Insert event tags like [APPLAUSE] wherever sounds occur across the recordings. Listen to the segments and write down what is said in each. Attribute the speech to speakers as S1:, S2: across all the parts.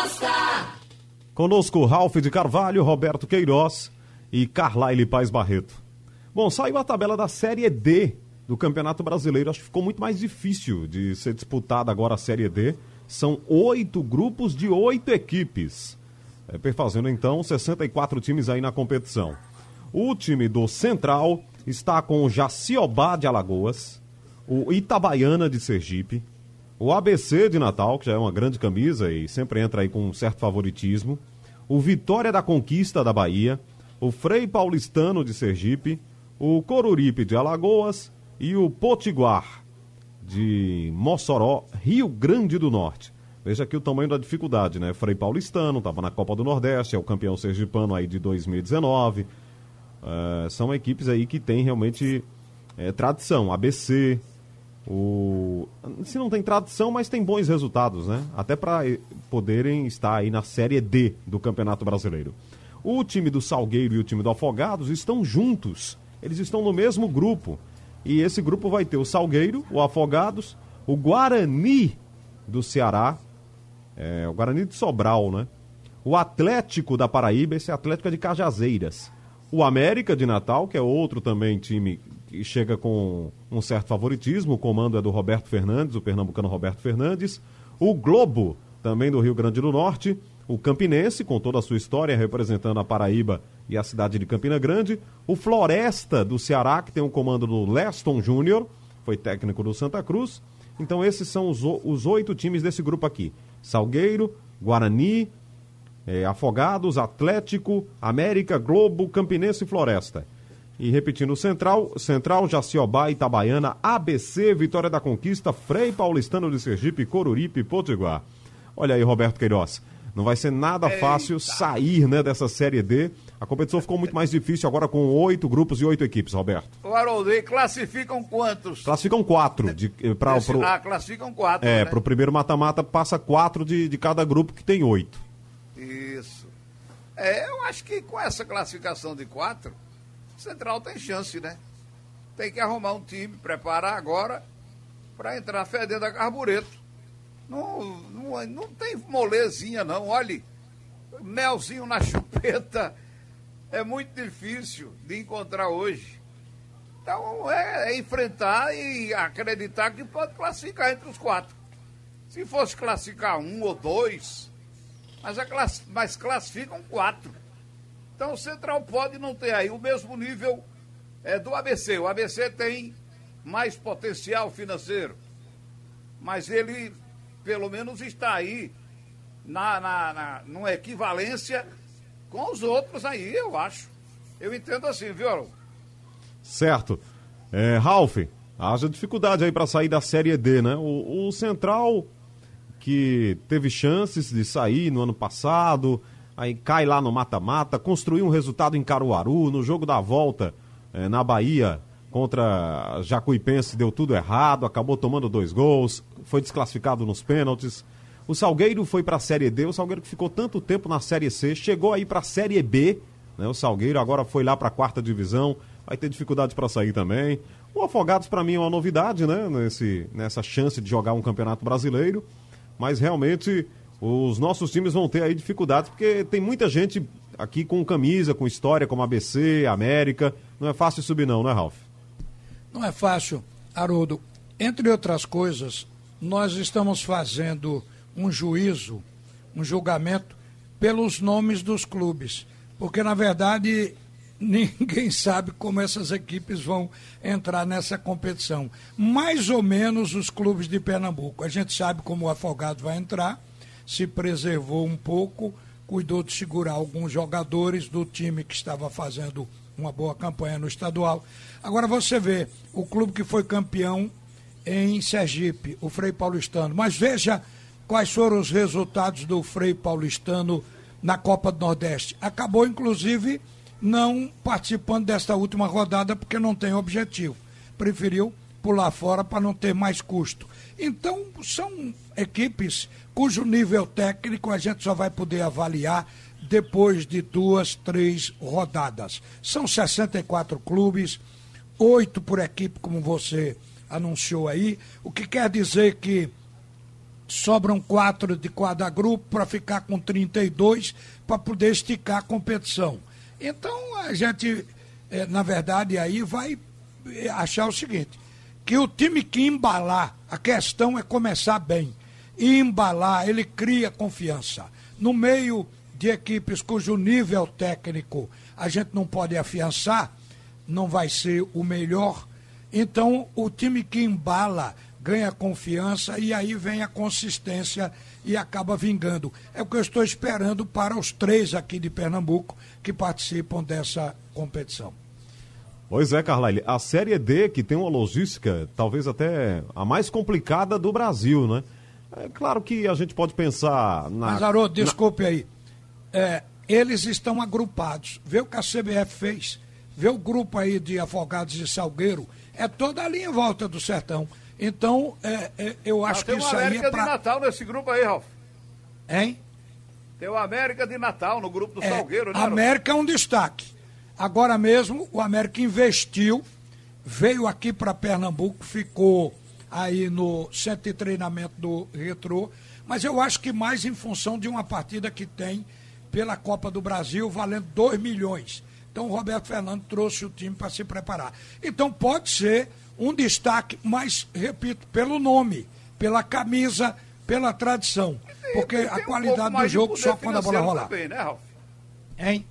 S1: Costa.
S2: Conosco Ralph de Carvalho, Roberto Queiroz e Carlaile Paz Barreto. Bom, saiu a tabela da Série D do Campeonato Brasileiro. Acho que ficou muito mais difícil de ser disputada agora a Série D. São oito grupos de oito equipes. É, perfazendo então 64 times aí na competição. O time do Central está com o Jaciobá de Alagoas, o Itabaiana de Sergipe, o ABC de Natal, que já é uma grande camisa e sempre entra aí com um certo favoritismo, o Vitória da Conquista da Bahia, o Frei Paulistano de Sergipe, o Coruripe de Alagoas e o Potiguar de Mossoró, Rio Grande do Norte. Veja aqui o tamanho da dificuldade, né? Frei Paulistano, estava na Copa do Nordeste, é o campeão sergipano aí de 2019. Uh, são equipes aí que têm realmente é, tradição. ABC, o... se não tem tradição, mas tem bons resultados, né? Até para poderem estar aí na Série D do Campeonato Brasileiro. O time do Salgueiro e o time do Afogados estão juntos. Eles estão no mesmo grupo. E esse grupo vai ter o Salgueiro, o Afogados, o Guarani do Ceará, é, o Guarani de Sobral, né? O Atlético da Paraíba, esse Atlético é de Cajazeiras. O América de Natal, que é outro também time chega com um certo favoritismo, o comando é do Roberto Fernandes, o pernambucano Roberto Fernandes. O Globo, também do Rio Grande do Norte. O Campinense, com toda a sua história, representando a Paraíba e a cidade de Campina Grande. O Floresta, do Ceará, que tem o comando do Leston Júnior, foi técnico do Santa Cruz. Então, esses são os, os oito times desse grupo aqui: Salgueiro, Guarani, é, Afogados, Atlético, América, Globo, Campinense e Floresta. E repetindo, Central, Central, Jaciobá, Itabaiana, ABC, Vitória da Conquista, Frei Paulistano de Sergipe, Coruripe, Potiguar. Olha aí, Roberto Queiroz. Não vai ser nada Eita. fácil sair né, dessa Série D. A competição ficou muito mais difícil agora com oito grupos e oito equipes, Roberto.
S3: O Haroldo, e classificam quantos?
S2: Classificam quatro. De, eh, pra,
S3: Esse, pro, ah, classificam quatro.
S2: É,
S3: né?
S2: para o primeiro mata-mata passa quatro de, de cada grupo que tem oito.
S3: Isso. É, eu acho que com essa classificação de quatro, Central tem chance, né? Tem que arrumar um time, preparar agora para entrar fedendo a carbureto. Não, não, não tem molezinha, não. Olhe, melzinho na [LAUGHS] chupeta é muito difícil de encontrar hoje. Então é, é, enfrentar e acreditar que pode classificar entre os quatro. Se fosse classificar um ou dois, mas, é class, mas classificam quatro. Então o Central pode não ter aí o mesmo nível é, do ABC. O ABC tem mais potencial financeiro. Mas ele, pelo menos, está aí na, na, na, numa equivalência com os outros aí, eu acho. Eu entendo assim, viu,
S2: Certo. É, Ralf, haja dificuldade aí para sair da Série D, né? O, o Central, que teve chances de sair no ano passado, aí cai lá no mata-mata, construiu um resultado em Caruaru, no jogo da volta eh, na Bahia contra Jacuipense deu tudo errado, acabou tomando dois gols, foi desclassificado nos pênaltis. O Salgueiro foi para a Série D, o Salgueiro que ficou tanto tempo na Série C, chegou aí para a Série B, né? O Salgueiro agora foi lá para a quarta divisão, vai ter dificuldade para sair também. O Afogados para mim é uma novidade, né? Nesse, nessa chance de jogar um campeonato brasileiro, mas realmente os nossos times vão ter aí dificuldades, porque tem muita gente aqui com camisa, com história, como ABC, América. Não é fácil subir, não, né, Ralf?
S4: Não é fácil, Haroldo. Entre outras coisas, nós estamos fazendo um juízo, um julgamento pelos nomes dos clubes. Porque, na verdade, [LAUGHS] ninguém sabe como essas equipes vão entrar nessa competição. Mais ou menos os clubes de Pernambuco. A gente sabe como o Afogado vai entrar se preservou um pouco, cuidou de segurar alguns jogadores do time que estava fazendo uma boa campanha no estadual. Agora você vê o clube que foi campeão em Sergipe, o Frei Paulistano. Mas veja quais foram os resultados do Frei Paulistano na Copa do Nordeste. Acabou, inclusive, não participando desta última rodada porque não tem objetivo. Preferiu pular fora para não ter mais custo. Então, são equipes cujo nível técnico a gente só vai poder avaliar depois de duas, três rodadas. São 64 clubes, oito por equipe, como você anunciou aí, o que quer dizer que sobram quatro de cada grupo para ficar com 32 para poder esticar a competição. Então a gente, é, na verdade, aí vai é, achar o seguinte: que o time que embalar, a questão é começar bem. E embalar, ele cria confiança. No meio de equipes cujo nível técnico a gente não pode afiançar, não vai ser o melhor. Então, o time que embala ganha confiança e aí vem a consistência e acaba vingando. É o que eu estou esperando para os três aqui de Pernambuco que participam dessa competição.
S2: Pois é, Carlyle, a Série D, que tem uma logística talvez até a mais complicada do Brasil, né? É claro que a gente pode pensar na.
S4: Mas, Haroldo, desculpe na... aí. É, eles estão agrupados. Vê o que a CBF fez. Vê o grupo aí de Afogados e Salgueiro. É toda ali em volta do sertão. Então, é, é, eu acho que isso aí é
S3: pra... de Natal nesse grupo aí, Ralf.
S4: Hein?
S3: Tem o América de Natal no grupo do é, Salgueiro, né?
S4: América é um destaque. Agora mesmo, o América investiu, veio aqui para Pernambuco, ficou aí no centro de treinamento do Retro, mas eu acho que mais em função de uma partida que tem pela Copa do Brasil, valendo 2 milhões. Então o Roberto Fernando trouxe o time para se preparar. Então pode ser um destaque, mas, repito, pelo nome, pela camisa, pela tradição. Porque a qualidade do jogo só quando a bola rolar. Também, né, Ralf? Hein?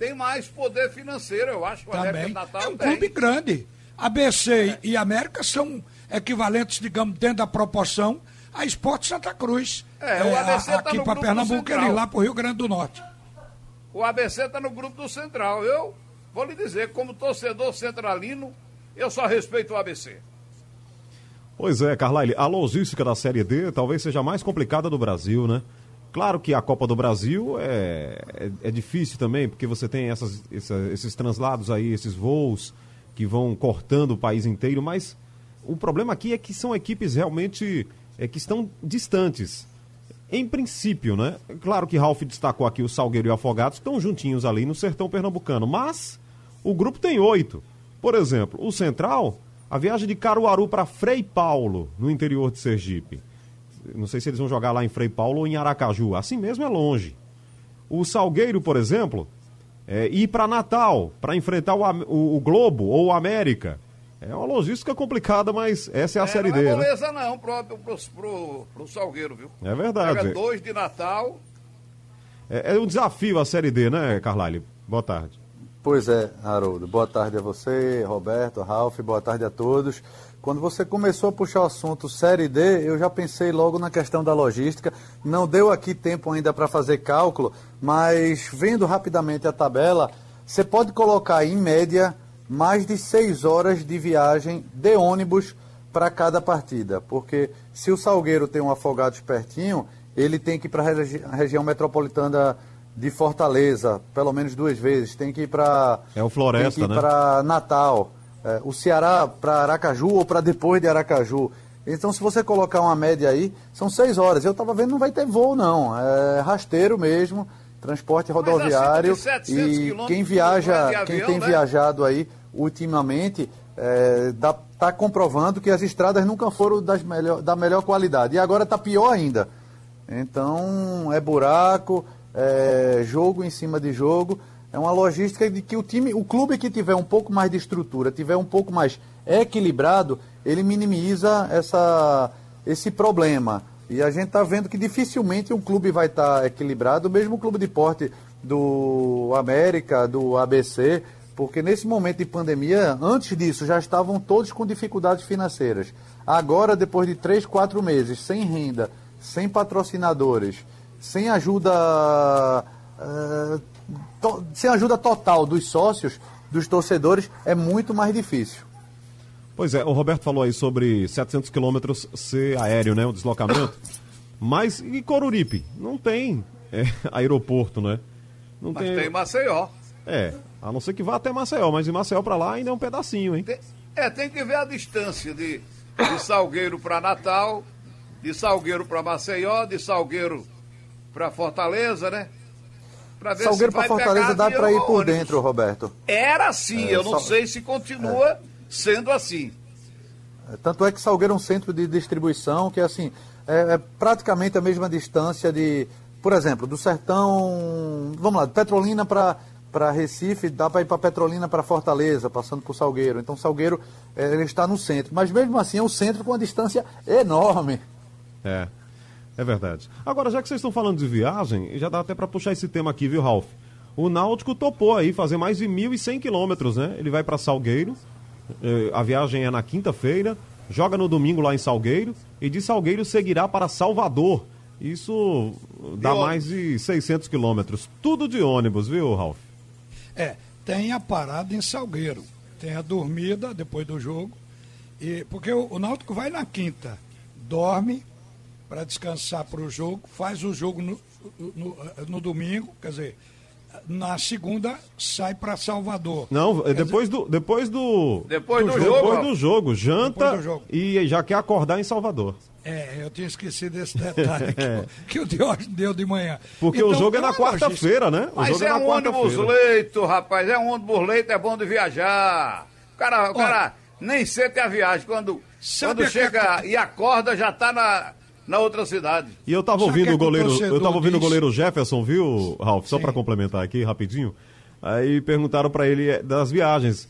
S3: Tem mais poder financeiro, eu acho. O
S4: Também. Natal é um tem. clube grande. ABC é. e América são equivalentes, digamos, dentro da proporção a Esporte Santa Cruz. É, o ABC é, tá aqui para Pernambuco, ele lá para o Rio Grande do Norte.
S3: O ABC está no grupo do Central. Eu vou lhe dizer, como torcedor centralino, eu só respeito o ABC.
S2: Pois é, Carlyle, a logística da Série D talvez seja a mais complicada do Brasil, né? Claro que a Copa do Brasil é, é, é difícil também, porque você tem essas, essa, esses translados aí, esses voos que vão cortando o país inteiro, mas o problema aqui é que são equipes realmente é, que estão distantes. Em princípio, né? Claro que Ralf destacou aqui o Salgueiro e o Afogados, estão juntinhos ali no sertão pernambucano, mas o grupo tem oito. Por exemplo, o Central, a viagem de Caruaru para Frei Paulo, no interior de Sergipe não sei se eles vão jogar lá em Frei Paulo ou em Aracaju. Assim mesmo é longe. O Salgueiro, por exemplo, é, ir para Natal para enfrentar o, o, o, Globo ou o América. É uma logística complicada, mas essa é a é, Série D.
S3: Não é
S2: beleza
S3: né? não, pro, pro, pro, pro, Salgueiro, viu?
S2: É verdade.
S3: Pega dois de Natal.
S2: É, é um desafio a Série D, né, Carlyle? Boa tarde.
S1: Pois é, Haroldo. Boa tarde a você, Roberto, Ralf, boa tarde a todos. Quando você começou a puxar o assunto Série D, eu já pensei logo na questão da logística. Não deu aqui tempo ainda para fazer cálculo, mas vendo rapidamente a tabela, você pode colocar em média mais de seis horas de viagem de ônibus para cada partida. Porque se o Salgueiro tem um afogado pertinho, ele tem que ir para a regi região metropolitana de Fortaleza, pelo menos duas vezes. Tem que ir para.
S2: É o Floresta,
S1: né? para Natal é, o Ceará para Aracaju ou para depois de Aracaju. Então, se você colocar uma média aí, são seis horas. Eu estava vendo, não vai ter voo, não. É rasteiro mesmo, transporte rodoviário. E quem viaja, avião, quem tem né? viajado aí ultimamente, está é, tá comprovando que as estradas nunca foram das melhor, da melhor qualidade. E agora está pior ainda. Então, é buraco, é jogo em cima de jogo. É uma logística de que o time, o clube que tiver um pouco mais de estrutura, tiver um pouco mais equilibrado, ele minimiza essa, esse problema. E a gente está vendo que dificilmente um clube vai estar tá equilibrado, mesmo o clube de porte do América, do ABC, porque nesse momento de pandemia, antes disso, já estavam todos com dificuldades financeiras. Agora, depois de três, quatro meses, sem renda, sem patrocinadores, sem ajuda uh, to, sem ajuda total dos sócios, dos torcedores, é muito mais difícil.
S2: Pois é, o Roberto falou aí sobre 700 quilômetros ser aéreo, né, o deslocamento. Mas e Coruripe? Não tem é, [LAUGHS] aeroporto, né?
S3: Não mas tem... tem Maceió.
S2: É, a não ser que vá até Maceió, mas de Maceió para lá ainda é um pedacinho, hein?
S3: Tem, é, tem que ver a distância de, de Salgueiro para Natal, de Salgueiro para Maceió, de Salgueiro para Fortaleza, né?
S1: Salgueiro para Fortaleza dá para ir por dentro, Roberto.
S3: Era assim, é, eu não sal... sei se continua é. sendo assim.
S1: É, tanto é que Salgueiro é um centro de distribuição que, assim, é, é praticamente a mesma distância de, por exemplo, do Sertão, vamos lá, de Petrolina para para Recife, dá para ir para Petrolina para Fortaleza, passando por Salgueiro. Então Salgueiro é, ele está no centro, mas mesmo assim é um centro com uma distância enorme.
S2: É, é verdade. Agora, já que vocês estão falando de viagem, já dá até para puxar esse tema aqui, viu, Ralf? O Náutico topou aí fazer mais de 1.100 quilômetros, né? Ele vai para Salgueiro, eh, a viagem é na quinta-feira, joga no domingo lá em Salgueiro e de Salgueiro seguirá para Salvador. Isso dá mais de 600 quilômetros. Tudo de ônibus, viu, Ralf?
S4: É, tem a parada em Salgueiro, tem a dormida depois do jogo, e porque o, o Náutico vai na quinta, dorme para descansar para o jogo, faz o jogo no, no, no, domingo, quer dizer, na segunda sai para Salvador.
S2: Não, é depois dizer, do depois do
S3: depois do,
S2: do
S3: jogo,
S2: depois do jogo, janta do jogo. e já quer acordar em Salvador.
S4: É, eu tinha esquecido esse detalhe [LAUGHS] que, que o Diógenes deu de manhã.
S2: Porque então, o jogo é na quarta-feira, né? O
S3: Mas
S2: jogo é,
S3: é um ônibus leito, rapaz. É um ônibus leito, é bom de viajar. O cara, o cara nem sente a viagem. Quando, quando chega que... e acorda, já tá na, na outra cidade.
S2: E eu tava ouvindo o goleiro. Eu tava ouvindo o goleiro Jefferson, viu, Ralf? Só para complementar aqui rapidinho. Aí perguntaram para ele é, das viagens.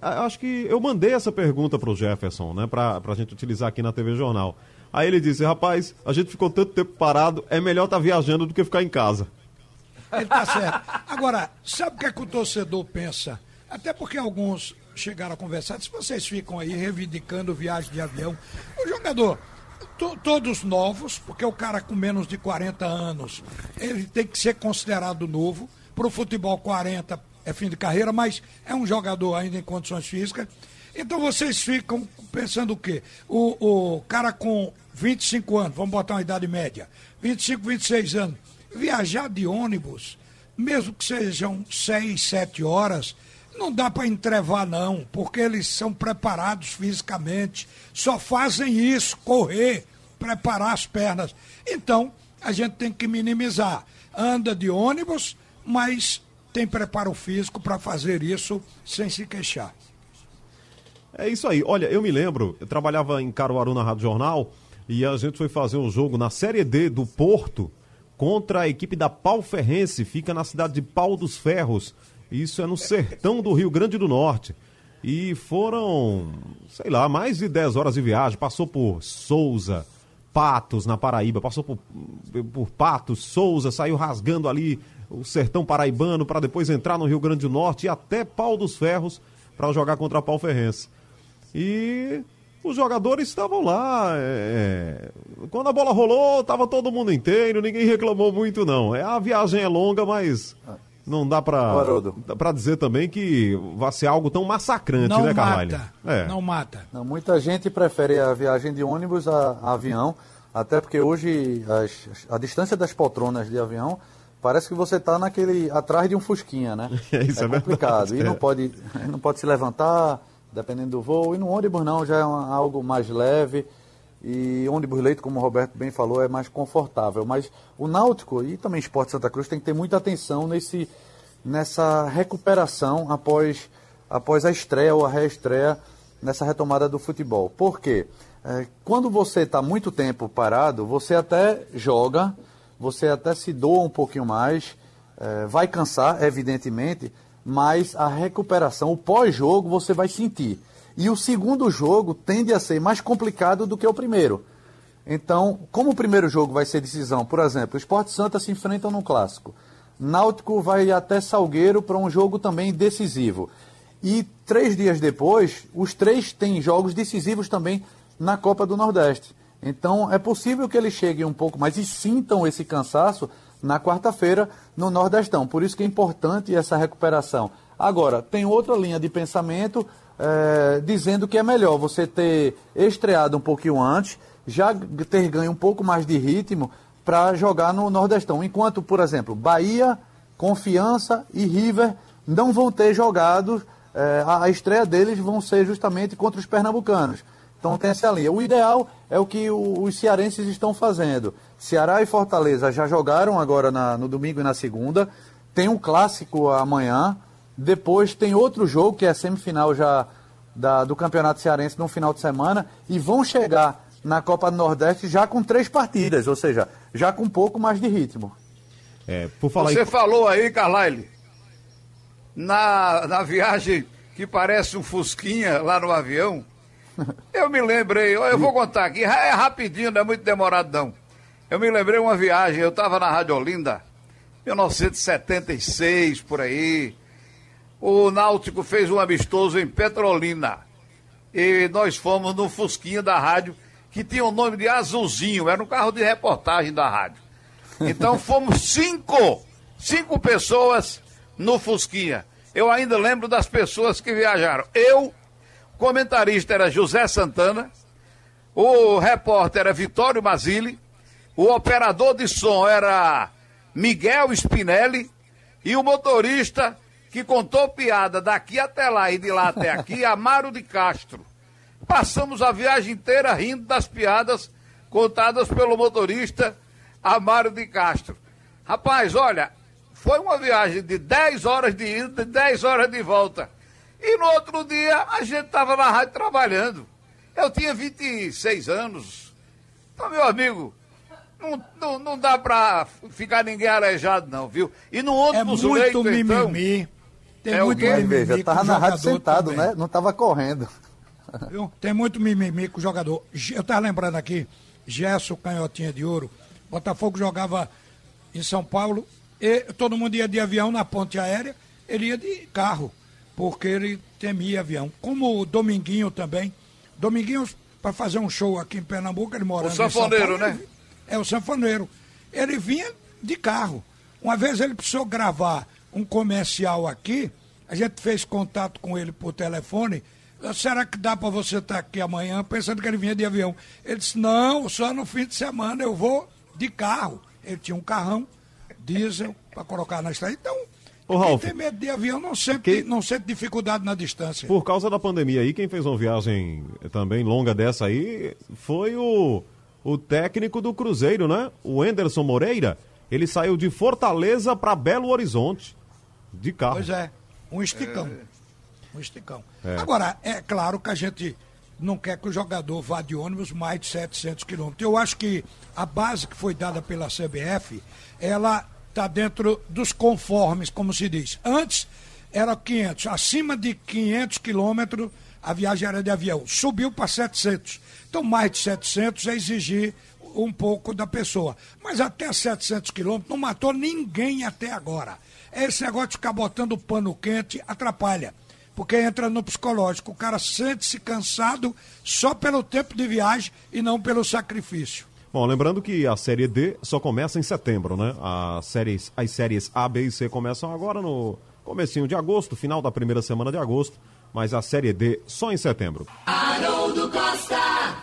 S2: Acho que eu mandei essa pergunta pro Jefferson, né? Pra, pra gente utilizar aqui na TV Jornal. Aí ele disse, rapaz, a gente ficou tanto tempo parado, é melhor estar tá viajando do que ficar em casa.
S4: Ele tá certo. Agora, sabe o que, é que o torcedor pensa? Até porque alguns chegaram a conversar, se vocês ficam aí reivindicando viagem de avião, o jogador, to, todos novos, porque o cara com menos de 40 anos, ele tem que ser considerado novo. Para o futebol, 40 é fim de carreira, mas é um jogador ainda em condições físicas. Então vocês ficam pensando o quê? O, o cara com 25 anos, vamos botar uma idade média, 25, 26 anos, viajar de ônibus, mesmo que sejam 6, 7 horas, não dá para entrevar não, porque eles são preparados fisicamente, só fazem isso, correr, preparar as pernas. Então, a gente tem que minimizar. Anda de ônibus, mas tem preparo físico para fazer isso sem se queixar.
S2: É isso aí. Olha, eu me lembro, eu trabalhava em Caruaru na Rádio Jornal e a gente foi fazer um jogo na Série D do Porto contra a equipe da Pau Ferrense, fica na cidade de Pau dos Ferros. Isso é no sertão do Rio Grande do Norte. E foram, sei lá, mais de 10 horas de viagem. Passou por Souza, Patos, na Paraíba, passou por, por Patos, Souza, saiu rasgando ali o sertão paraibano para depois entrar no Rio Grande do Norte e até Pau dos Ferros para jogar contra Pau Ferrense. E os jogadores estavam lá. É... é quando a bola rolou, estava todo mundo inteiro, ninguém reclamou muito, não. É, a viagem é longa, mas não dá para dizer também que vai ser algo tão massacrante,
S4: não
S2: né,
S4: Carvalho? É. Não mata.
S1: Não, muita gente prefere a viagem de ônibus a, a avião, até porque hoje as, a distância das poltronas de avião parece que você está naquele atrás de um fusquinha, né? [LAUGHS]
S2: Isso é,
S1: é complicado.
S2: Verdade,
S1: e não é. pode, não pode se levantar dependendo do voo. E no ônibus não, já é uma, algo mais leve. E ônibus leito, como o Roberto bem falou, é mais confortável. Mas o Náutico e também o Esporte Santa Cruz tem que ter muita atenção nesse, nessa recuperação após, após a estreia ou a reestreia nessa retomada do futebol. Por quê? É, quando você está muito tempo parado, você até joga, você até se doa um pouquinho mais, é, vai cansar, evidentemente, mas a recuperação, o pós-jogo, você vai sentir. E o segundo jogo tende a ser mais complicado do que o primeiro. Então, como o primeiro jogo vai ser decisão, por exemplo, o Esporte Santa se enfrentam no clássico. Náutico vai até Salgueiro para um jogo também decisivo. E três dias depois, os três têm jogos decisivos também na Copa do Nordeste. Então, é possível que eles cheguem um pouco mais e sintam esse cansaço na quarta-feira no Nordestão. Por isso que é importante essa recuperação. Agora, tem outra linha de pensamento é, dizendo que é melhor você ter estreado um pouquinho antes, já ter ganho um pouco mais de ritmo para jogar no Nordestão. Enquanto, por exemplo, Bahia, Confiança e River não vão ter jogado, é, a, estreia deles vão ser justamente contra os pernambucanos. Então tem essa linha. O ideal é o que os cearenses estão fazendo. Ceará e Fortaleza já jogaram agora na, no domingo e na segunda. Tem um clássico amanhã. Depois tem outro jogo, que é a semifinal já da, do Campeonato Cearense no final de semana. E vão chegar na Copa do Nordeste já com três partidas, ou seja, já com um pouco mais de ritmo.
S3: É, por falar Você em... falou aí, Carlyle, na, na viagem que parece um Fusquinha lá no avião. [LAUGHS] Eu me lembrei, eu vou contar aqui, é rapidinho, não é muito demorado não. Eu me lembrei uma viagem, eu estava na Rádio Olinda, 1976, por aí. O Náutico fez um amistoso em Petrolina. E nós fomos no Fusquinha da rádio, que tinha o nome de Azulzinho, era um carro de reportagem da rádio. Então [LAUGHS] fomos cinco, cinco pessoas no Fusquinha. Eu ainda lembro das pessoas que viajaram. Eu, comentarista era José Santana, o repórter era Vitório Mazili, o operador de som era Miguel Spinelli e o motorista que contou piada daqui até lá e de lá até aqui, [LAUGHS] Amaro de Castro. Passamos a viagem inteira rindo das piadas contadas pelo motorista Amaro de Castro. Rapaz, olha, foi uma viagem de 10 horas de ida, de 10 horas de volta. E no outro dia a gente estava na rádio trabalhando. Eu tinha 26 anos. Então, meu amigo, não, não, não dá pra ficar ninguém aleijado, não, viu? E no outro
S4: é muito leito, mimimi. Então,
S1: Tem é muito mimimi. Veja, tava na rádio sentado, também. né? Não tava correndo.
S4: Tem muito mimimi com o jogador. Eu tava lembrando aqui, Gerson Canhotinha de Ouro. Botafogo jogava em São Paulo e todo mundo ia de avião na ponte aérea, ele ia de carro, porque ele temia avião. Como o Dominguinho também. Dominguinho, para fazer um show aqui em Pernambuco, ele morava
S3: o sanfoneiro, né?
S4: é o sanfoneiro. Ele vinha de carro. Uma vez ele precisou gravar um comercial aqui, a gente fez contato com ele por telefone. Será que dá para você estar tá aqui amanhã? Pensando que ele vinha de avião. Ele disse: Não, só no fim de semana eu vou de carro. Ele tinha um carrão, diesel, para colocar na estrada. Então, Ô, Ralf, quem tem medo de avião não sente, quem... não sente dificuldade na distância.
S2: Por causa da pandemia aí, quem fez uma viagem também longa dessa aí foi o o técnico do Cruzeiro, né? O Enderson Moreira. Ele saiu de Fortaleza para Belo Horizonte de carro.
S4: Pois é, um esticão. É. Um esticão. É. Agora, é claro que a gente não quer que o jogador vá de ônibus mais de 700 quilômetros. Eu acho que a base que foi dada pela CBF, ela está dentro dos conformes, como se diz. Antes era 500, acima de 500 quilômetros a viagem era de avião. Subiu para 700. Então, mais de 700 é exigir um pouco da pessoa. Mas até 700 quilômetros não matou ninguém até agora. Esse negócio de ficar botando pano quente atrapalha. Porque entra no psicológico. O cara sente-se cansado só pelo tempo de viagem e não pelo sacrifício.
S2: Bom, lembrando que a Série D só começa em setembro, né? As séries, as séries A, B e C começam agora no comecinho de agosto, final da primeira semana de agosto mas a Série D só em setembro. Haroldo Costa!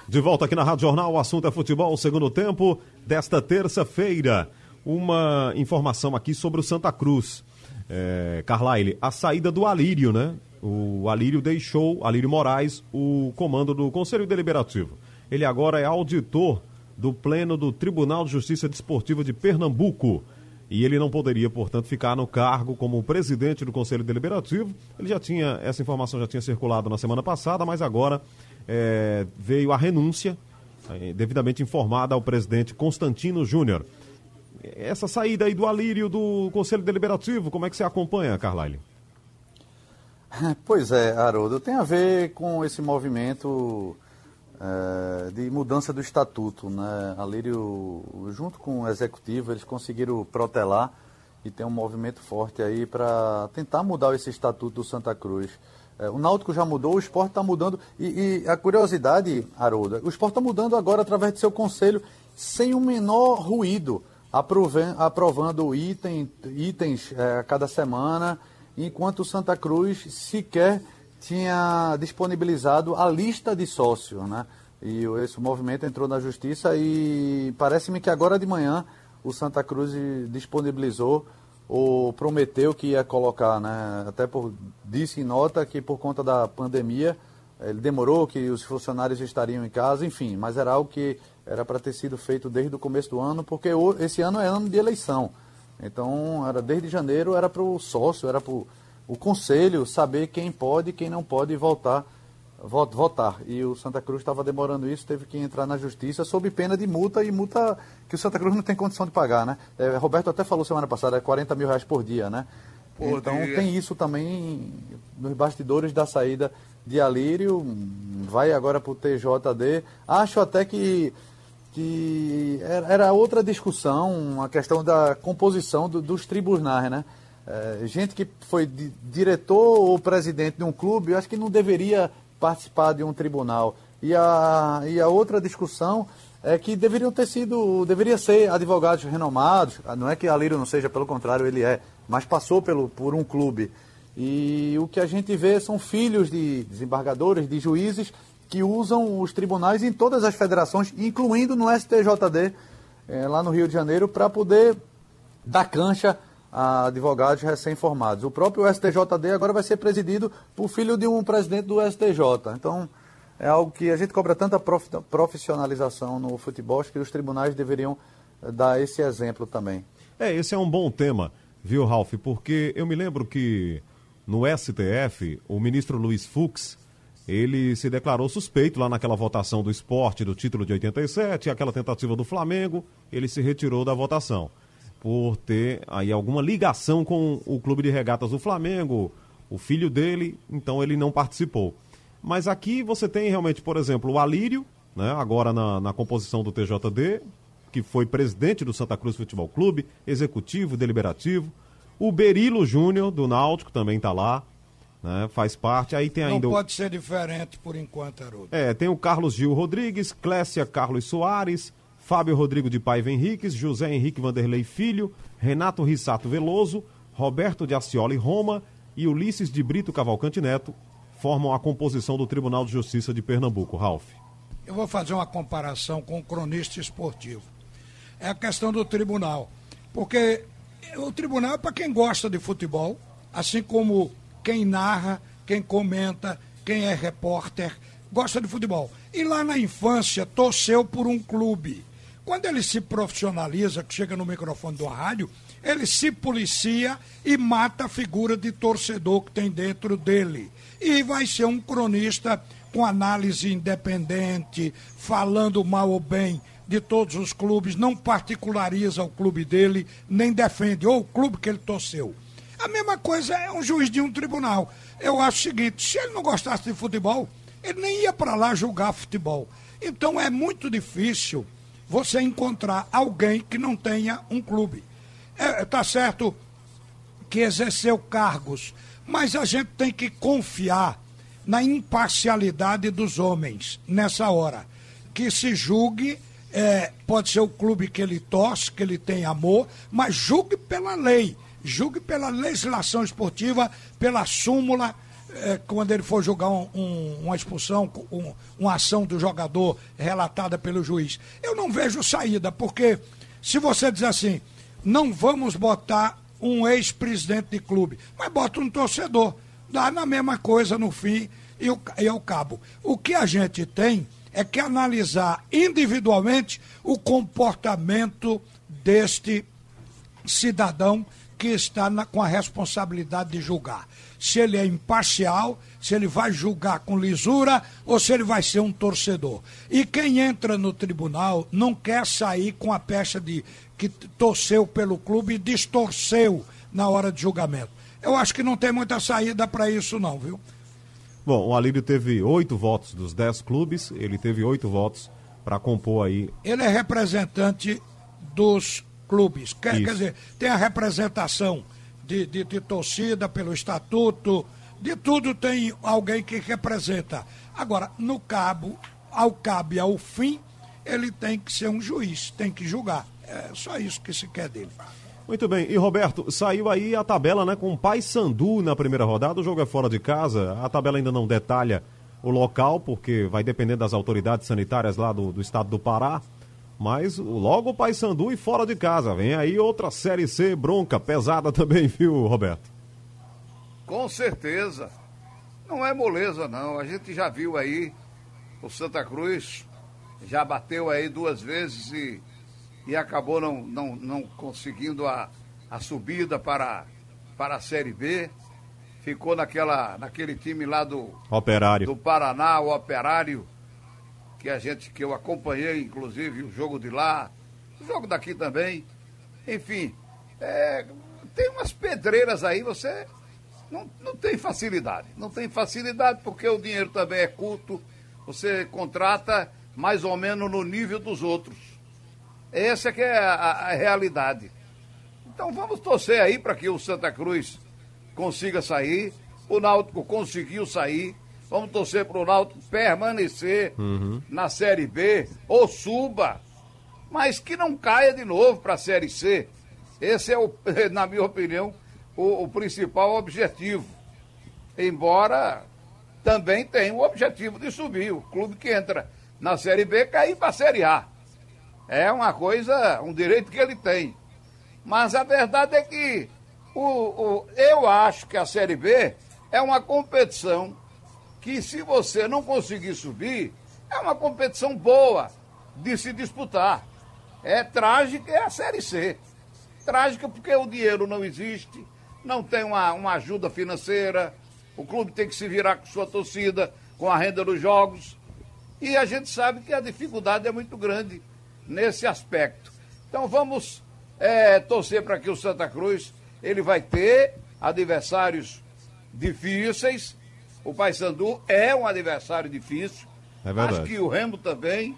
S2: De volta aqui na Rádio Jornal, o assunto é futebol, segundo tempo desta terça-feira. Uma informação aqui sobre o Santa Cruz. É, a saída do Alírio, né? O Alírio deixou, Alírio Moraes, o comando do Conselho Deliberativo. Ele agora é auditor do Pleno do Tribunal de Justiça Desportiva de Pernambuco e ele não poderia, portanto, ficar no cargo como presidente do Conselho Deliberativo. Ele já tinha, essa informação já tinha circulado na semana passada, mas agora é, veio a renúncia, é, devidamente informada ao presidente Constantino Júnior. Essa saída aí do alírio do Conselho Deliberativo, como é que você acompanha, Carlyle? [LAUGHS]
S1: Pois é, Haroldo, tem a ver com esse movimento é, de mudança do estatuto. Né? A Lírio, junto com o executivo, eles conseguiram protelar e tem um movimento forte aí para tentar mudar esse estatuto do Santa Cruz. É, o Náutico já mudou, o esporte está mudando. E, e, a curiosidade, Haroldo, o esporte está mudando agora através do seu conselho, sem o menor ruído, aprovando, item, itens é, a cada semana, enquanto o Santa Cruz sequer tinha disponibilizado a lista de sócios, né? E esse movimento entrou na justiça e parece-me que agora de manhã o Santa Cruz disponibilizou ou prometeu que ia colocar, né? Até por, disse em nota que por conta da pandemia ele demorou que os funcionários estariam em casa, enfim, mas era algo que era para ter sido feito desde o começo do ano, porque esse ano é ano de eleição. Então, era desde janeiro era para o sócio, era para o conselho saber quem pode e quem não pode voltar votar. E o Santa Cruz estava demorando isso, teve que entrar na justiça sob pena de multa e multa que o Santa Cruz não tem condição de pagar, né? É, Roberto até falou semana passada, é 40 mil reais por dia, né? Por então dia. tem isso também nos bastidores da saída de Alírio, vai agora para o TJD. Acho até que, que era outra discussão, a questão da composição do, dos tribunais, né? É, gente que foi diretor ou presidente de um clube, acho que não deveria participar de um tribunal. E a, e a outra discussão é que deveriam ter sido, deveria ser advogados renomados, não é que Alírio não seja, pelo contrário, ele é, mas passou pelo, por um clube. E o que a gente vê são filhos de desembargadores, de juízes, que usam os tribunais em todas as federações, incluindo no STJD, é, lá no Rio de Janeiro, para poder dar cancha a advogados recém-formados. O próprio STJD agora vai ser presidido por filho de um presidente do STJ. Então, é algo que a gente cobra tanta profissionalização no futebol, acho que os tribunais deveriam eh, dar esse exemplo também.
S2: É, esse é um bom tema, viu, Ralf? Porque eu me lembro que no STF, o ministro Luiz Fux, ele se declarou suspeito lá naquela votação do esporte do título de 87, aquela tentativa do Flamengo, ele se retirou da votação por ter aí alguma ligação com o clube de regatas do Flamengo, o filho dele, então ele não participou. Mas aqui você tem realmente, por exemplo, o Alírio, né, agora na, na composição do TJD, que foi presidente do Santa Cruz Futebol Clube, executivo, deliberativo. O Berilo Júnior, do Náutico, também está lá. Né, faz parte. Aí tem ainda.
S4: Não pode ser diferente por enquanto, Haroldo.
S2: É, tem o Carlos Gil Rodrigues, Clécia Carlos Soares, Fábio Rodrigo de Paiva Henriques, José Henrique Vanderlei Filho, Renato Rissato Veloso, Roberto de Acioli Roma e Ulisses de Brito Cavalcante Neto formam a composição do Tribunal de Justiça de Pernambuco. Ralph.
S4: Eu vou fazer uma comparação com o cronista esportivo. É a questão do tribunal. Porque o tribunal é para quem gosta de futebol, assim como quem narra, quem comenta, quem é repórter, gosta de futebol. E lá na infância torceu por um clube. Quando ele se profissionaliza, que chega no microfone do rádio, ele se policia e mata a figura de torcedor que tem dentro dele. E vai ser um cronista com análise independente, falando mal ou bem de todos os clubes, não particulariza o clube dele, nem defende, ou o clube que ele torceu. A mesma coisa é um juiz de um tribunal. Eu acho o seguinte: se ele não gostasse de futebol, ele nem ia para lá julgar futebol. Então é muito difícil você encontrar alguém que não tenha um clube. É, tá certo que exerceu cargos, mas a gente tem que confiar na imparcialidade dos homens nessa hora. Que se julgue, é, pode ser o clube que ele torce, que ele tem amor, mas julgue pela lei, julgue pela legislação esportiva, pela súmula é, quando ele for jogar um, um, uma expulsão, um, uma ação do jogador relatada pelo juiz. Eu não vejo saída, porque se você diz assim, não vamos botar um ex-presidente de clube, mas bota um torcedor. Dá na mesma coisa no fim e, e ao cabo. O que a gente tem é que analisar individualmente o comportamento deste cidadão que está na, com a responsabilidade de julgar se ele é imparcial, se ele vai julgar com lisura ou se ele vai ser um torcedor. E quem entra no tribunal não quer sair com a pecha de que torceu pelo clube e distorceu na hora de julgamento. Eu acho que não tem muita saída para isso, não, viu?
S2: Bom, o Alírio teve oito votos dos dez clubes, ele teve oito votos para compor aí.
S4: Ele é representante dos clubes, quer, quer dizer, tem a representação de, de, de torcida, pelo estatuto, de tudo tem alguém que representa. Agora, no cabo, ao cabo e ao fim, ele tem que ser um juiz, tem que julgar. É só isso que se quer dele.
S2: Muito bem. E Roberto, saiu aí a tabela, né, com o Pai Sandu na primeira rodada. O jogo é fora de casa. A tabela ainda não detalha o local, porque vai depender das autoridades sanitárias lá do, do estado do Pará. Mas logo o Paysandu e fora de casa. Vem aí outra Série C bronca, pesada também, viu, Roberto?
S3: Com certeza. Não é moleza, não. A gente já viu aí o Santa Cruz, já bateu aí duas vezes e, e acabou não, não, não conseguindo a, a subida para, para a Série B. ficou naquela, naquele time lá do,
S2: Operário.
S3: do Paraná, o Operário, que a gente, que eu acompanhei, inclusive, o jogo de lá, o jogo daqui também. Enfim, é, tem umas pedreiras aí, você não, não tem facilidade. Não tem facilidade porque o dinheiro também é curto, você contrata mais ou menos no nível dos outros. Essa que é a, a realidade. Então vamos torcer aí para que o Santa Cruz consiga sair. O Náutico conseguiu sair. Vamos torcer para o Náutico permanecer na Série B ou suba, mas que não caia de novo para a Série C. Esse é, o, [LAUGHS] na minha opinião, o, o principal objetivo. Embora também tenha o objetivo de subir. O clube que entra na Série B cair para a Série A. É uma coisa, um direito que ele tem. Mas a verdade é que o, o, eu acho que a Série B é uma competição que, se você não conseguir subir, é uma competição boa de se disputar. É trágica é a Série C. Trágica porque o dinheiro não existe, não tem uma, uma ajuda financeira, o clube tem que se virar com sua torcida, com a renda dos jogos. E a gente sabe que a dificuldade é muito grande nesse aspecto. Então vamos é, torcer para que o Santa Cruz ele vai ter adversários difíceis. O Paysandu é um adversário difícil.
S2: É verdade.
S3: Acho que o Remo também.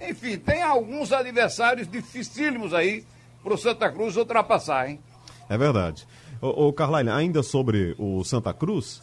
S3: Enfim, tem alguns adversários dificílimos aí para o Santa Cruz ultrapassar, hein?
S2: É verdade. Ô, ô Carline, ainda sobre o Santa Cruz,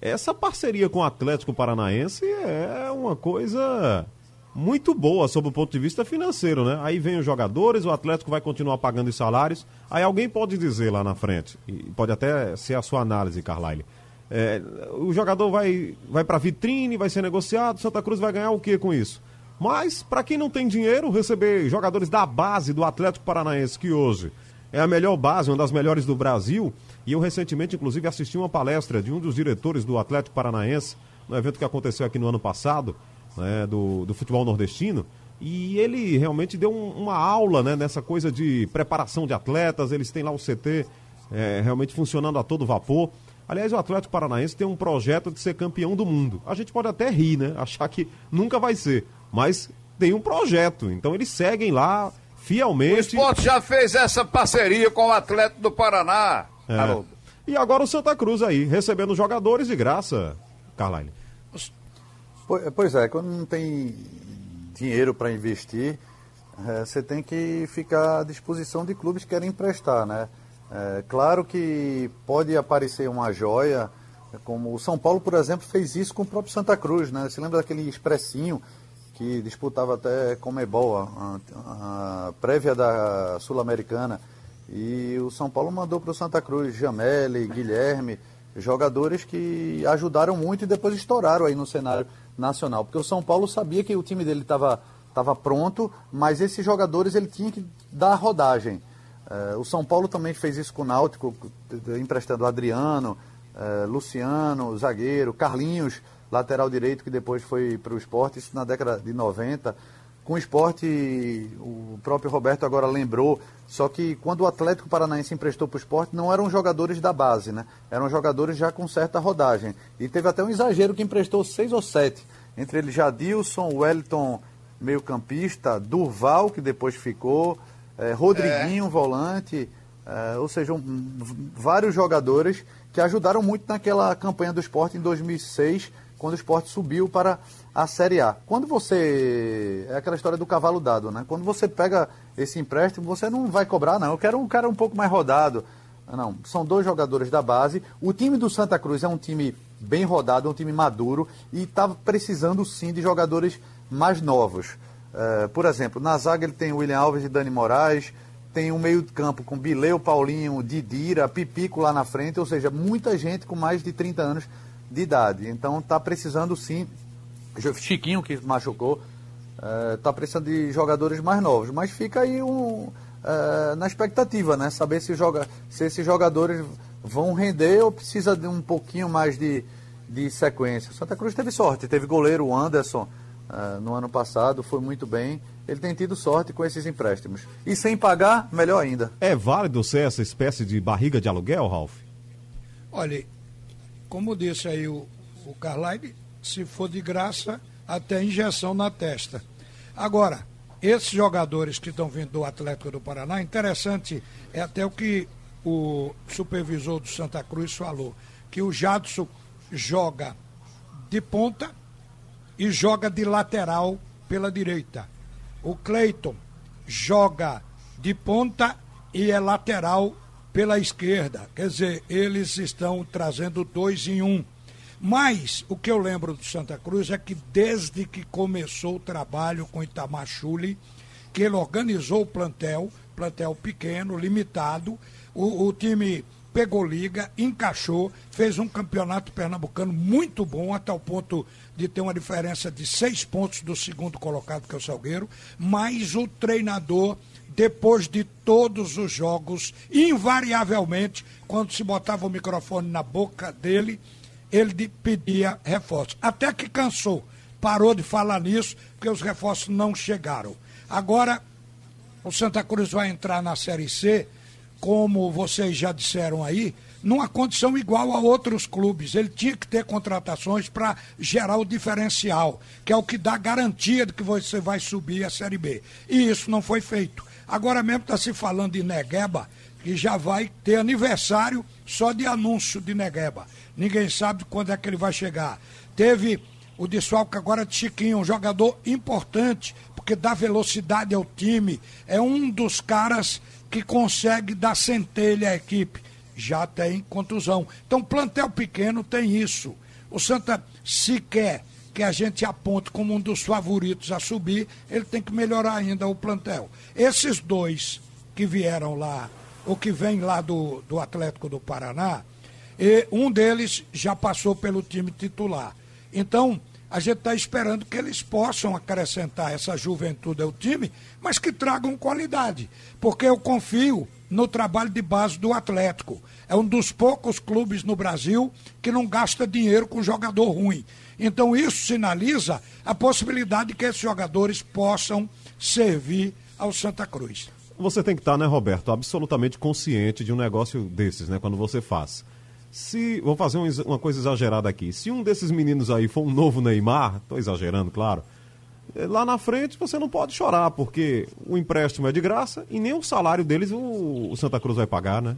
S2: essa parceria com o Atlético Paranaense é uma coisa muito boa sob o ponto de vista financeiro, né? Aí vem os jogadores, o Atlético vai continuar pagando os salários. Aí alguém pode dizer lá na frente, e pode até ser a sua análise, Carlyle. É, o jogador vai, vai para vitrine, vai ser negociado, Santa Cruz vai ganhar o que com isso? Mas, para quem não tem dinheiro, receber jogadores da base do Atlético Paranaense, que hoje é a melhor base, uma das melhores do Brasil, e eu recentemente, inclusive, assisti uma palestra de um dos diretores do Atlético Paranaense, no evento que aconteceu aqui no ano passado, né, do, do futebol nordestino, e ele realmente deu um- uma aula né, nessa coisa de preparação de atletas, eles têm lá o CT é, realmente funcionando a todo vapor. Aliás, o Atlético Paranaense tem um projeto de ser campeão do mundo. A gente pode até rir, né? Achar que nunca vai ser. Mas tem um projeto. Então eles seguem lá
S3: O
S2: fielmente.
S3: esporte já fez essa parceria com o Atlético do Paraná,
S2: É.
S3: Haroldo.
S2: E agora o Santa Cruz aí, recebendo jogadores de graça, Carline.
S1: Po- Pois é, quando não tem dinheiro para investir, eh, você tem que ficar à disposição de clubes que querem emprestar, né? É, claro que pode aparecer uma joia, como o São Paulo, por exemplo, fez isso com o próprio Santa Cruz, né? Você lembra daquele expressinho que disputava até Comebol, a, a, a prévia da Sul-Americana, e o São Paulo mandou para o Santa Cruz Jamele, Guilherme, jogadores que ajudaram muito e depois estouraram aí no cenário nacional. Porque o São Paulo sabia que o time dele estava tava pronto, mas esses jogadores ele tinha que dar rodagem. Eh, o São Paulo também fez isso com o Náutico, emprestando Adriano, eh, Luciano, zagueiro, Carlinhos, lateral direito, que depois foi para o esporte, isso na década de 90. Com o esporte, o próprio Roberto agora lembrou, só que quando o Atlético Paranaense emprestou para o esporte, não eram jogadores da base, né? Eram jogadores já com certa rodagem. E teve até um exagero que emprestou seis ou sete. Entre eles Jadilson, Wellington, meio-campista, Durval, que depois ficou, eh, Rodriguinho, volante, eh, ou seja, um- um- vários jogadores que ajudaram muito naquela campanha do esporte em 2006, quando o esporte subiu para a Série A. Quando você. É aquela história do cavalo dado, né? Quando você pega esse empréstimo, você não vai cobrar, não. Eu quero um cara um pouco mais rodado. Não, são dois jogadores da base. O time do Santa Cruz é um time bem rodado, é um time maduro e estava precisando sim de jogadores mais novos. Eh, por exemplo, na zaga ele tem William Alves e Dani Moraes, tem um meio de campo com Bileu, Paulinho, Didira, Pipico lá na frente, ou seja, muita gente com mais de 30 anos de idade. Então está precisando sim. Chiquinho que machucou, está precisando de jogadores mais novos. Mas fica aí um, eh, na expectativa, né? Saber se, joga, se esses jogadores vão render ou precisa de um pouquinho mais de, de sequência. Santa Cruz teve sorte, teve goleiro Anderson eh, no ano passado, foi muito bem. Ele tem tido sorte com esses empréstimos. E sem pagar, melhor ainda.
S2: É válido ser essa espécie de barriga de aluguel, Ralf?
S4: Olha, como disse aí o, o Carlyle, se for de graça, até injeção na testa. Agora, esses jogadores que estão vindo do Atlético do Paraná, interessante é até o que o supervisor do Santa Cruz falou, que o Jadson joga de ponta e joga de lateral pela direita. O Cleiton joga de ponta e é lateral pela esquerda. Quer dizer, eles estão trazendo dois em um. Mas o que eu lembro do Santa Cruz é que desde que começou o trabalho com Itamar Chuli, que ele organizou o plantel, plantel pequeno, limitado, o, o time pegou liga, encaixou, fez um campeonato pernambucano muito bom, até o ponto de ter uma diferença de seis pontos do segundo colocado, que é o Salgueiro, mas o treinador, depois de todos os jogos, invariavelmente, quando se botava o microfone na boca dele, ele pedia reforços. Até que cansou, parou de falar nisso, porque os reforços não chegaram. Agora, o Santa Cruz vai entrar na Série C como vocês já disseram aí, numa condição igual a outros clubes. Ele tinha que ter contratações para gerar o diferencial, que é o que dá garantia de que você vai subir a Série B. E isso não foi feito. Agora mesmo está se falando de Negueba, que já vai ter aniversário só de anúncio de Negueba. Ninguém sabe quando é que ele vai chegar. Teve o desfalque agora de Chiquinho, um jogador importante, porque dá velocidade ao time. É um dos caras que consegue dar centelha à equipe. Já tem contusão. Então, plantel pequeno tem isso. O Santa, se quer que a gente aponte como um dos favoritos a subir, ele tem que melhorar ainda o plantel. Esses dois que vieram lá, ou que vêm lá do, do Atlético do Paraná, e um deles já passou pelo time titular. Então, a gente está esperando que eles possam acrescentar essa juventude ao time, mas que tragam qualidade. Porque eu confio no trabalho de base do Atlético. É um dos poucos clubes no Brasil que não gasta dinheiro com jogador ruim. Então isso sinaliza a possibilidade de que esses jogadores possam servir ao Santa Cruz.
S2: Você tem que estar, né, Roberto, absolutamente consciente de um negócio desses, né, quando você faz. Se, vou fazer uma coisa exagerada aqui. Se um desses meninos aí for um novo Neymar, estou exagerando, claro, lá na frente você não pode chorar, porque o empréstimo é de graça e nem o salário deles o, Santa Cruz vai pagar, né?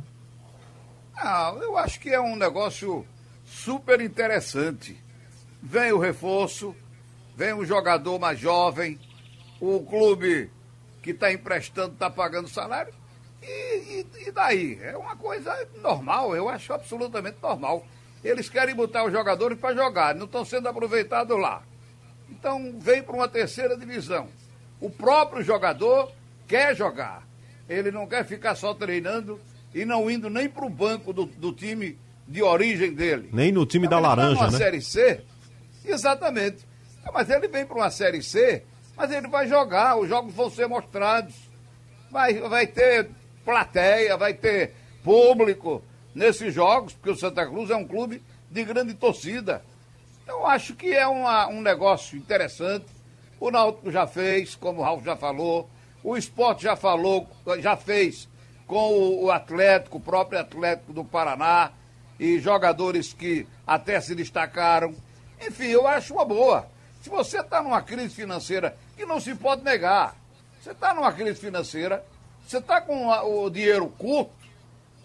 S3: Ah, eu acho que é um negócio super interessante. Vem o reforço, vem o jogador mais jovem, o clube que está emprestando está pagando salário. E, e, e, daí? É uma coisa normal, eu acho absolutamente normal. Eles querem botar os jogadores para jogar, não estão sendo aproveitados lá. Então vem para uma terceira divisão. O próprio jogador quer jogar. Ele não quer ficar só treinando e não indo nem para o banco do, do, time de origem dele.
S2: Nem no time então, da laranja, tá
S3: né? Série C, exatamente. Mas ele vem para uma Série C, mas ele vai jogar, os jogos vão ser mostrados. Vai, vai ter plateia, vai ter público nesses jogos, porque o Santa Cruz é um clube de grande torcida. Então acho que é uma, um negócio interessante. O Náutico já fez, como o Ralf já falou, o esporte já falou, já fez com o, o Atlético, o próprio Atlético do Paraná, e jogadores que até se destacaram. Enfim, eu acho uma boa. Se você está numa crise financeira, que não se pode negar, você está numa crise financeira, você está com o dinheiro curto,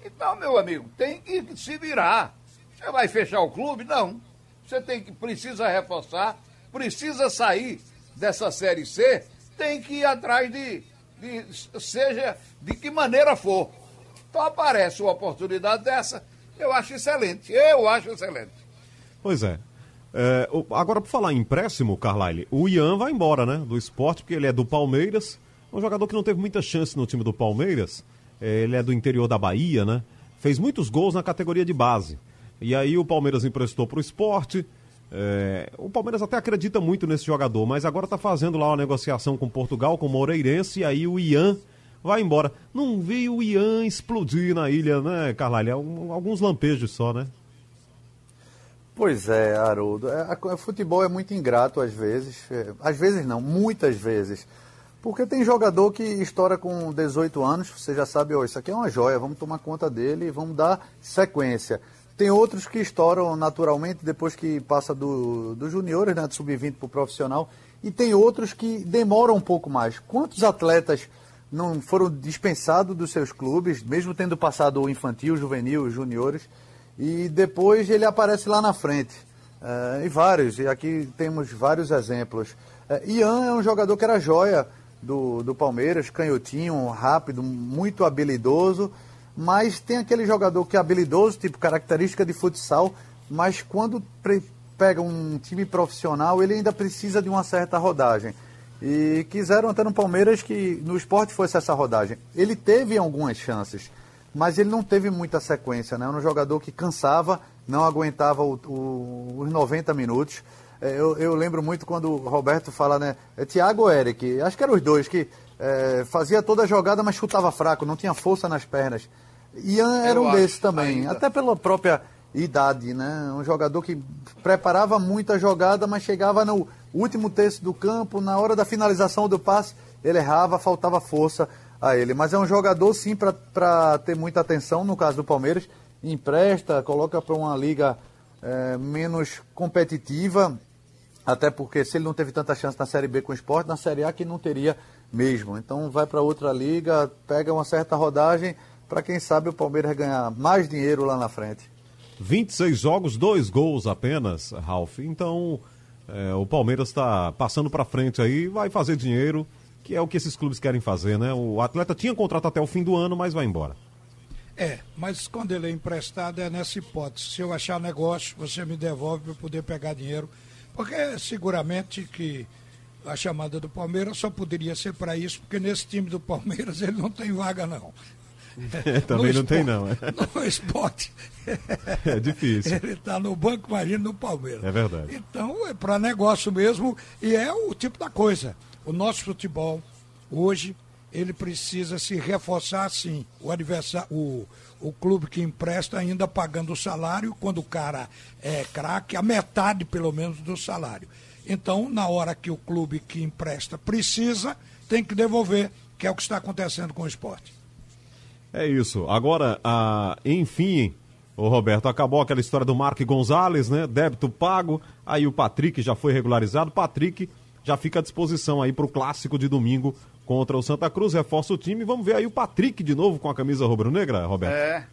S3: então, meu amigo, tem que se virar. Você vai fechar o clube? Não. Você tem que precisa reforçar, precisa sair dessa série C, tem que ir atrás de, de seja de que maneira for. Então aparece uma oportunidade dessa, eu acho excelente. Eu acho excelente.
S2: Pois é. é agora, por falar em empréstimo, Carlyle, o Ian vai embora, né? Do esporte, porque ele é do Palmeiras um jogador que não teve muita chance no time do Palmeiras. É, ele é do interior da Bahia, né? Fez muitos gols na categoria de base. E aí o Palmeiras emprestou para o esporte. É, o Palmeiras até acredita muito nesse jogador, mas agora está fazendo lá uma negociação com Portugal, com o Moreirense, e aí o Ian vai embora. Não vi o Ian explodir na ilha, né, Carlalho? É alguns lampejos só, né?
S1: Pois é, Haroldo. É, a, futebol é muito ingrato às vezes. É, às vezes não, muitas vezes. Porque tem jogador que estoura com 18 anos, você já sabe, oh, isso aqui é uma joia, vamos tomar conta dele e vamos dar sequência. Tem outros que estouram naturalmente depois que passa do, do juniores, né, do sub-20 para o profissional. E tem outros que demoram um pouco mais. Quantos atletas não foram dispensados dos seus clubes, mesmo tendo passado o infantil, juvenil, juniores, e depois ele aparece lá na frente? Uh, e vários, e aqui temos vários exemplos. Uh, Ian é um jogador que era joia do, do Palmeiras, canhotinho, rápido, muito habilidoso, mas tem aquele jogador que é habilidoso, tipo característica de futsal, mas quando pega um time profissional, ele ainda precisa de uma certa rodagem. E quiseram até no Palmeiras que no esporte fosse essa rodagem. Ele teve algumas chances, mas ele não teve muita sequência, né? Era um jogador que cansava, não aguentava o, o, os 90 minutos. É, eu, eu, lembro muito quando o Roberto fala, né? É Thiago ou Eric, acho que eram os dois, que é, fazia toda a jogada, mas chutava fraco, não tinha força nas pernas. Ian era um desses também, ainda. até pela própria idade, né? Um jogador que preparava muita jogada, mas chegava no último terço do campo, na hora da finalização do passe, ele errava, faltava força a ele. Mas é um jogador, sim, para ter muita atenção, no caso do Palmeiras, empresta, coloca para uma liga é, menos competitiva, até porque se ele não teve tanta chance na Série B com o esporte, na Série A que não teria mesmo. Então vai para outra liga, pega uma certa rodagem para quem sabe o Palmeiras ganhar mais dinheiro lá na frente.
S2: 26 jogos, dois gols apenas, Ralf. Então é, o Palmeiras está passando para frente aí, vai fazer dinheiro, que é o que esses clubes querem fazer, né? O atleta tinha contrato até o fim do ano, mas vai embora.
S4: É, mas quando ele é emprestado é nessa hipótese. Se eu achar negócio, você me devolve para poder pegar dinheiro porque seguramente que a chamada do Palmeiras só poderia ser para isso, porque nesse time do Palmeiras [LAUGHS] ele não tem vaga, não.
S2: É, [LAUGHS] também no não esporte, tem, não. É.
S4: No esporte. [LAUGHS]
S2: É difícil.
S4: Ele está no banco, imagina no Palmeiras.
S2: É verdade.
S4: Então, é para negócio mesmo, e é o tipo da coisa. O nosso futebol, hoje, ele precisa se reforçar assim. O adversário, o, o clube que empresta ainda pagando o salário, quando o cara é craque, a metade pelo menos do salário. Então, na hora que o clube que empresta precisa, tem que devolver, que é o que está acontecendo com o esporte.
S2: É isso. Agora, ah, enfim, o Roberto, acabou aquela história do Mark Gonzalez, né? Débito pago, aí o Patrick já foi regularizado. Patrick já fica à disposição aí para o clássico de domingo contra o Santa Cruz, reforça o time. Vamos ver aí o Patrick de novo com a camisa rubro-negra, Roberto.
S3: É.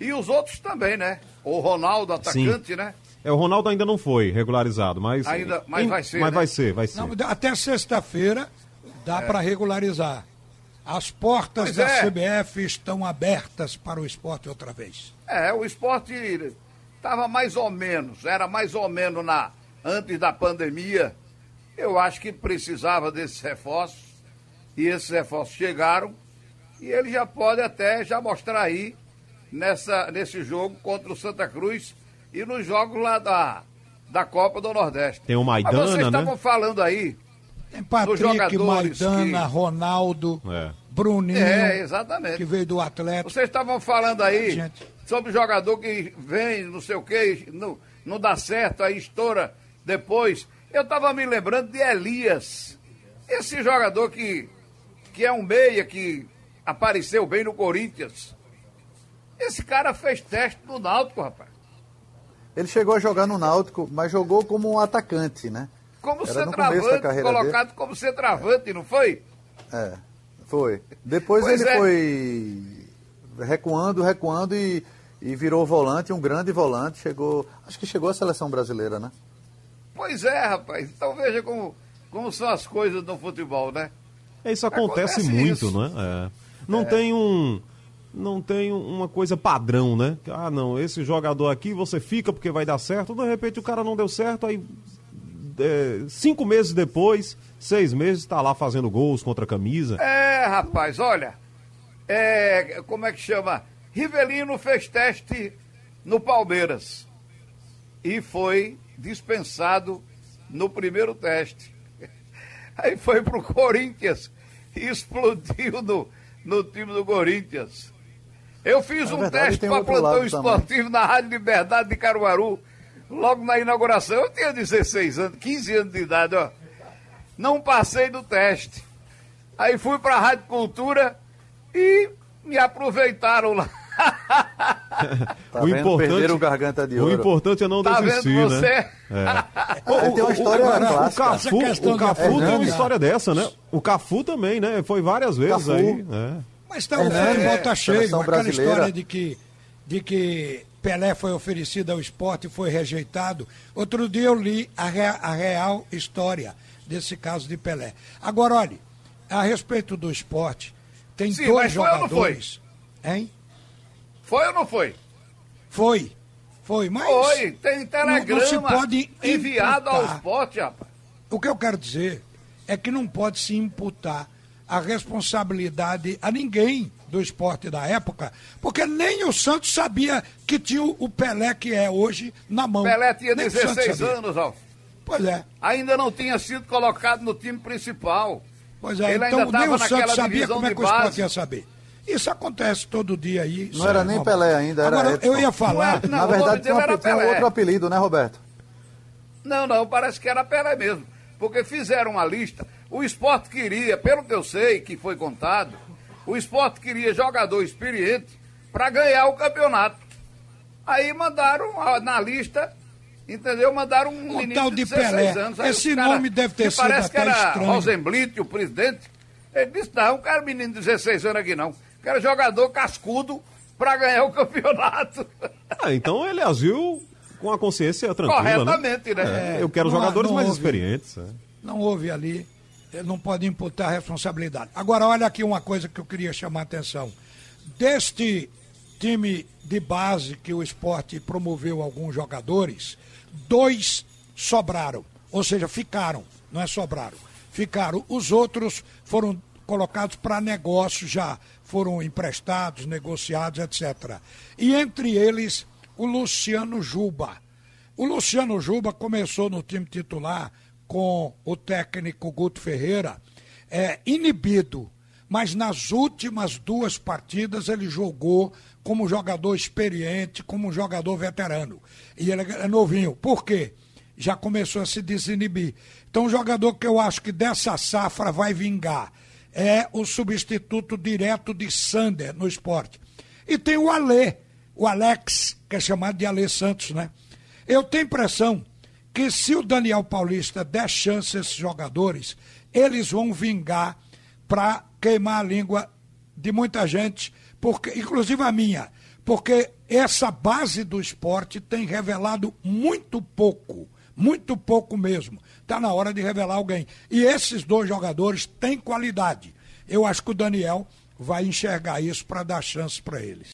S3: E os outros também, né? O Ronaldo, atacante, Sim. né?
S2: É, o Ronaldo ainda não foi regularizado, mas.
S3: Ainda, mas em, vai ser.
S2: Mas
S3: né?
S2: vai ser, vai ser. Não,
S4: até sexta-feira dá é. para regularizar. As portas pois da é. CBF estão abertas para o esporte outra vez.
S3: É, o esporte estava mais ou menos, era mais ou menos na antes da pandemia. Eu acho que precisava desses reforços e esses reforços chegaram e ele já pode até já mostrar aí nessa, nesse jogo contra o Santa Cruz e nos jogos lá da, da Copa do Nordeste.
S2: Tem o Maidana, Mas vocês
S3: estavam
S2: né?
S3: falando aí
S4: Tem Patrick, Maidana, que... Ronaldo, é. Bruninho,
S3: é, exatamente.
S4: que veio do Atlético.
S3: Vocês estavam falando aí Gente. sobre o jogador que vem, não sei o quê, não, não dá certo, aí estoura depois. Eu estava me lembrando de Elias, esse jogador que que é um meia que apareceu bem no Corinthians. Esse cara fez teste no Náutico, rapaz.
S1: Ele chegou a jogar no Náutico, mas jogou como um atacante, né?
S3: Como Era centroavante, colocado dele. como centroavante, não foi?
S1: É, foi. Depois pois ele é. foi recuando, recuando e, e virou volante, um grande volante. Chegou, acho que chegou à seleção brasileira, né?
S3: Pois é, rapaz. Então veja como, como são as coisas no futebol, né?
S2: É, isso acontece, acontece muito, isso. né? É. Não é. tem um. Não tem uma coisa padrão, né? Ah, não, esse jogador aqui você fica porque vai dar certo. De repente o cara não deu certo, aí é, cinco meses depois, seis meses, está lá fazendo gols contra a camisa.
S3: É, rapaz, olha. É, como é que chama? Rivelino fez teste no Palmeiras e foi dispensado no primeiro teste. [LAUGHS] Aí foi pro Corinthians e explodiu no, no time do Corinthians. Eu fiz é um verdade, teste para plantão esportivo também. na Rádio Liberdade de Caruaru, logo na inauguração. Eu tinha 16 anos, 15 anos de idade, ó. Não passei do teste. Aí fui para a Rádio Cultura e me aproveitaram lá. [LAUGHS]
S1: Tá
S2: o
S1: vendo?
S2: importante,
S1: Perderam o garganta de
S2: o
S1: ouro.
S2: importante é não
S3: Tá
S2: desistir,
S3: vendo você?
S2: né?
S1: É, [LAUGHS] tem uma história
S2: o,
S1: clássica.
S2: Cafu,
S4: Essa questão
S2: o Cafu tem uma história dessa, né? O Cafu também, né? Foi várias vezes
S1: Cafu.
S2: aí. né?
S4: Mas tá, o
S1: Hernandes,
S4: futebol tá cheio.
S1: seleção
S4: Aquela história de que, de que Pelé foi oferecido ao esporte e foi rejeitado. Outro dia eu li a, rea- a real história desse caso de Pelé. Agora, olhe, a respeito do esporte, tem
S3: Sim,
S4: dois
S3: mas foi ou não
S4: jogadores. Hein?
S3: Foi ou não foi?
S4: Foi. Foi, mas.
S3: Foi, tem
S4: não
S3: telegrama
S4: se pode
S3: enviado ao esporte, rapaz.
S4: O que eu quero dizer é que não pode se imputar a responsabilidade a ninguém do esporte da época, porque nem o Santos sabia que tinha o Pelé que é hoje na mão.
S3: Pelé tinha
S4: Nem o Santos
S3: 16
S4: sabia.
S3: anos, ó.
S4: Pois é.
S3: Ainda não tinha sido colocado no time principal.
S4: Pois é,
S3: Ele
S4: então
S3: ainda
S4: nem o Santos sabia como é que o esporte ia saber. Isso acontece todo dia aí.
S1: Não era nem
S4: normal.
S1: Pelé ainda, era
S4: Agora, eu ia falar.
S3: Não,
S1: Na
S3: o nome
S1: verdade, tinha, tinha um
S3: Pelé.
S1: outro apelido, né, Roberto?
S3: Não, não, parece que era Pelé mesmo. Porque fizeram uma lista. O esporte queria, pelo que eu sei, que foi contado, o esporte queria jogador experiente para ganhar o campeonato. Aí mandaram na lista, entendeu? Mandaram um
S4: O
S3: menino
S4: tal
S3: de
S4: de
S3: 16
S4: Pelé.
S3: anos. Aí
S4: Esse
S3: cara-
S4: nome deve ter
S3: que
S4: sido
S3: Parece que
S4: até
S3: era
S4: estranho.
S3: Rosenblit, o presidente. Ele disse: não, não quero menino de 16 anos aqui não. Quero jogador cascudo para ganhar o campeonato. [LAUGHS]
S2: Ah, então ele agiu com a consciência tranquila,
S3: Corretamente, né?
S2: né? É, eu quero
S4: há-
S2: jogadores
S4: não
S2: mais
S4: houve.
S2: experientes. é.
S4: Não houve ali, não pode imputar responsabilidade. Agora, olha aqui uma coisa que eu queria chamar a atenção. Deste time de base que o esporte promoveu alguns jogadores, dois sobraram, ou seja, ficaram, não é sobraram, ficaram. Os outros foram colocados para negócio já, foram emprestados, negociados, etc. E entre eles, o Luciano Juba. O Luciano Juba começou no time titular com o técnico Guto Ferreira, é, inibido, mas nas últimas duas partidas ele jogou como jogador experiente, como jogador veterano. E ele é novinho. Por quê? Já começou a se desinibir. Então, um jogador que eu acho que dessa safra vai vingar é o substituto direto de Sander no esporte. E tem o Alê, o Alex, que é chamado de Alê Santos, né? Eu tenho impressão que se o Daniel Paulista der chance a esses jogadores, eles vão vingar para queimar a língua de muita gente, porque, inclusive a minha, porque essa base do esporte tem revelado muito pouco, muito pouco mesmo. Está na hora de revelar alguém. E esses dois jogadores têm qualidade. Eu acho que o Daniel vai enxergar isso para dar chance para eles.